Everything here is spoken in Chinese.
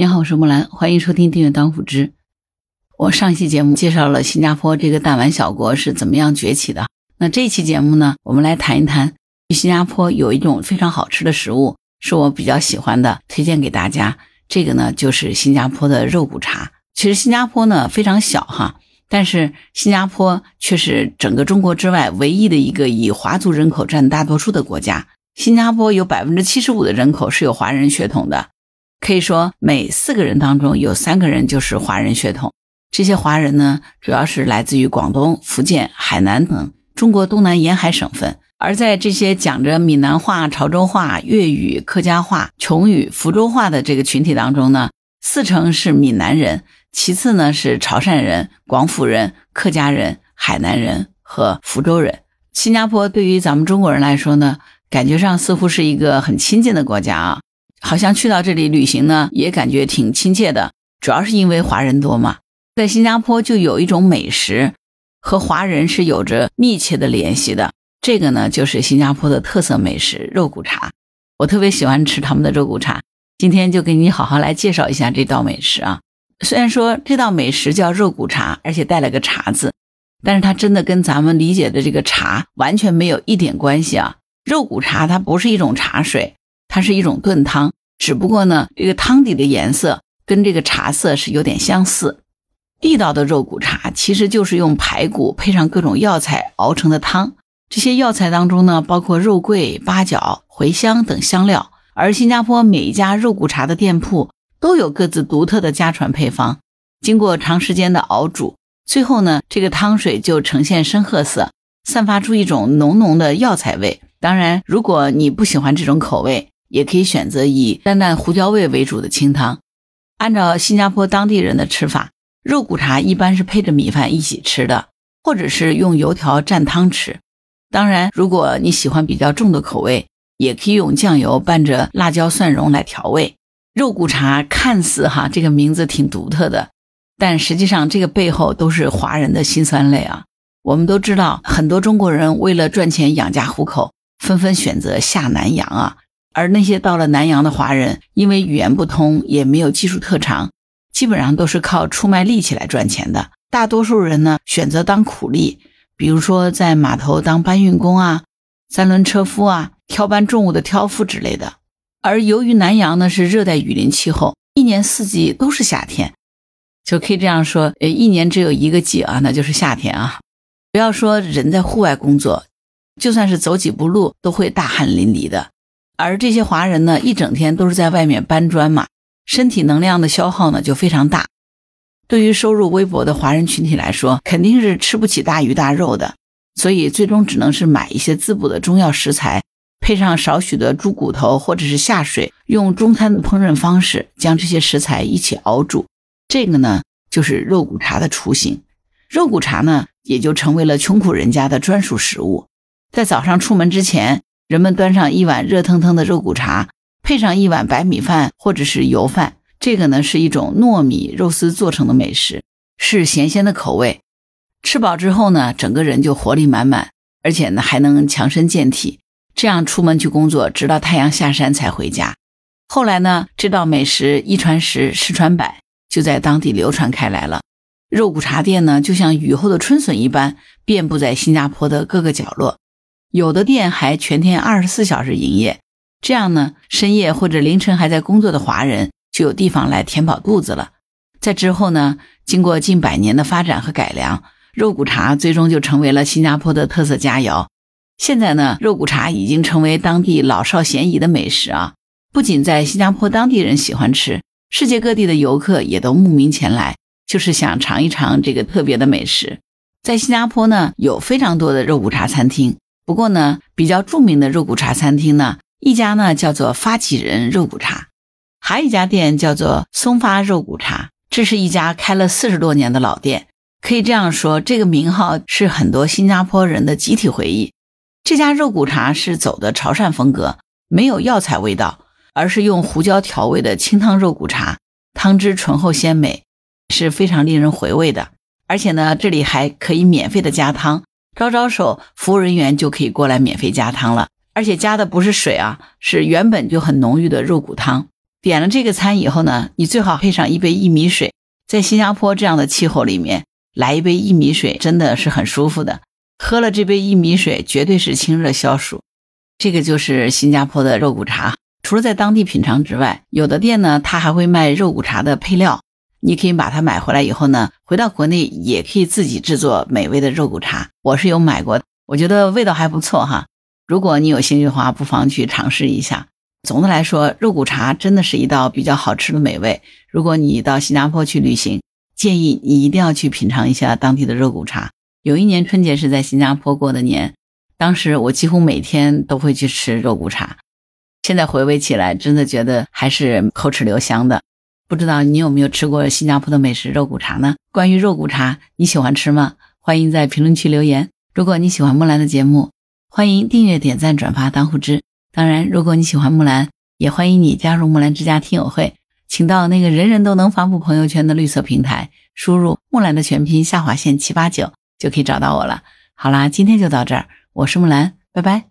你好，我是木兰，欢迎收听订阅当户知。我上一期节目介绍了新加坡这个弹丸小国是怎么样崛起的。那这期节目呢，我们来谈一谈新加坡有一种非常好吃的食物，是我比较喜欢的，推荐给大家。这个呢，就是新加坡的肉骨茶。其实新加坡呢非常小哈，但是新加坡却是整个中国之外唯一的一个以华族人口占大多数的国家。新加坡有百分之七十五的人口是有华人血统的。可以说，每四个人当中有三个人就是华人血统。这些华人呢，主要是来自于广东、福建、海南等中国东南沿海省份。而在这些讲着闽南话、潮州话、粤语、客家话、琼语、福州话的这个群体当中呢，四成是闽南人，其次呢是潮汕人、广府人、客家人、海南人和福州人。新加坡对于咱们中国人来说呢，感觉上似乎是一个很亲近的国家啊。好像去到这里旅行呢，也感觉挺亲切的。主要是因为华人多嘛，在新加坡就有一种美食和华人是有着密切的联系的。这个呢，就是新加坡的特色美食肉骨茶。我特别喜欢吃他们的肉骨茶，今天就给你好好来介绍一下这道美食啊。虽然说这道美食叫肉骨茶，而且带了个茶字，但是它真的跟咱们理解的这个茶完全没有一点关系啊。肉骨茶它不是一种茶水。它是一种炖汤，只不过呢，这个汤底的颜色跟这个茶色是有点相似。地道的肉骨茶其实就是用排骨配上各种药材熬成的汤。这些药材当中呢，包括肉桂、八角、茴香等香料。而新加坡每一家肉骨茶的店铺都有各自独特的家传配方，经过长时间的熬煮，最后呢，这个汤水就呈现深褐色，散发出一种浓浓的药材味。当然，如果你不喜欢这种口味，也可以选择以淡淡胡椒味为主的清汤。按照新加坡当地人的吃法，肉骨茶一般是配着米饭一起吃的，或者是用油条蘸汤吃。当然，如果你喜欢比较重的口味，也可以用酱油拌着辣椒蒜蓉来调味。肉骨茶看似哈这个名字挺独特的，但实际上这个背后都是华人的辛酸泪啊。我们都知道，很多中国人为了赚钱养家糊口，纷纷选择下南洋啊。而那些到了南洋的华人，因为语言不通，也没有技术特长，基本上都是靠出卖力气来赚钱的。大多数人呢，选择当苦力，比如说在码头当搬运工啊、三轮车夫啊、挑搬重物的挑夫之类的。而由于南洋呢是热带雨林气候，一年四季都是夏天，就可以这样说，呃，一年只有一个季啊，那就是夏天啊。不要说人在户外工作，就算是走几步路，都会大汗淋漓的。而这些华人呢，一整天都是在外面搬砖嘛，身体能量的消耗呢就非常大。对于收入微薄的华人群体来说，肯定是吃不起大鱼大肉的，所以最终只能是买一些滋补的中药食材，配上少许的猪骨头或者是下水，用中餐的烹饪方式将这些食材一起熬煮。这个呢，就是肉骨茶的雏形。肉骨茶呢，也就成为了穷苦人家的专属食物，在早上出门之前。人们端上一碗热腾腾的肉骨茶，配上一碗白米饭或者是油饭。这个呢是一种糯米肉丝做成的美食，是咸鲜的口味。吃饱之后呢，整个人就活力满满，而且呢还能强身健体。这样出门去工作，直到太阳下山才回家。后来呢，这道美食一传十，十传百，就在当地流传开来了。肉骨茶店呢，就像雨后的春笋一般，遍布在新加坡的各个角落。有的店还全天二十四小时营业，这样呢，深夜或者凌晨还在工作的华人就有地方来填饱肚子了。在之后呢，经过近百年的发展和改良，肉骨茶最终就成为了新加坡的特色佳肴。现在呢，肉骨茶已经成为当地老少咸宜的美食啊！不仅在新加坡当地人喜欢吃，世界各地的游客也都慕名前来，就是想尝一尝这个特别的美食。在新加坡呢，有非常多的肉骨茶餐厅。不过呢，比较著名的肉骨茶餐厅呢，一家呢叫做发起人肉骨茶，还有一家店叫做松发肉骨茶。这是一家开了四十多年的老店，可以这样说，这个名号是很多新加坡人的集体回忆。这家肉骨茶是走的潮汕风格，没有药材味道，而是用胡椒调味的清汤肉骨茶，汤汁醇厚鲜美，是非常令人回味的。而且呢，这里还可以免费的加汤。招招手，服务人员就可以过来免费加汤了，而且加的不是水啊，是原本就很浓郁的肉骨汤。点了这个餐以后呢，你最好配上一杯薏米水。在新加坡这样的气候里面，来一杯薏米水真的是很舒服的。喝了这杯薏米水，绝对是清热消暑。这个就是新加坡的肉骨茶。除了在当地品尝之外，有的店呢，它还会卖肉骨茶的配料。你可以把它买回来以后呢，回到国内也可以自己制作美味的肉骨茶。我是有买过，我觉得味道还不错哈。如果你有兴趣的话，不妨去尝试一下。总的来说，肉骨茶真的是一道比较好吃的美味。如果你到新加坡去旅行，建议你一定要去品尝一下当地的肉骨茶。有一年春节是在新加坡过的年，当时我几乎每天都会去吃肉骨茶。现在回味起来，真的觉得还是口齿留香的。不知道你有没有吃过新加坡的美食肉骨茶呢？关于肉骨茶，你喜欢吃吗？欢迎在评论区留言。如果你喜欢木兰的节目，欢迎订阅、点赞、转发当护知。当然，如果你喜欢木兰，也欢迎你加入木兰之家听友会。请到那个人人都能发布朋友圈的绿色平台，输入木兰的全拼下划线七八九，就可以找到我了。好啦，今天就到这儿，我是木兰，拜拜。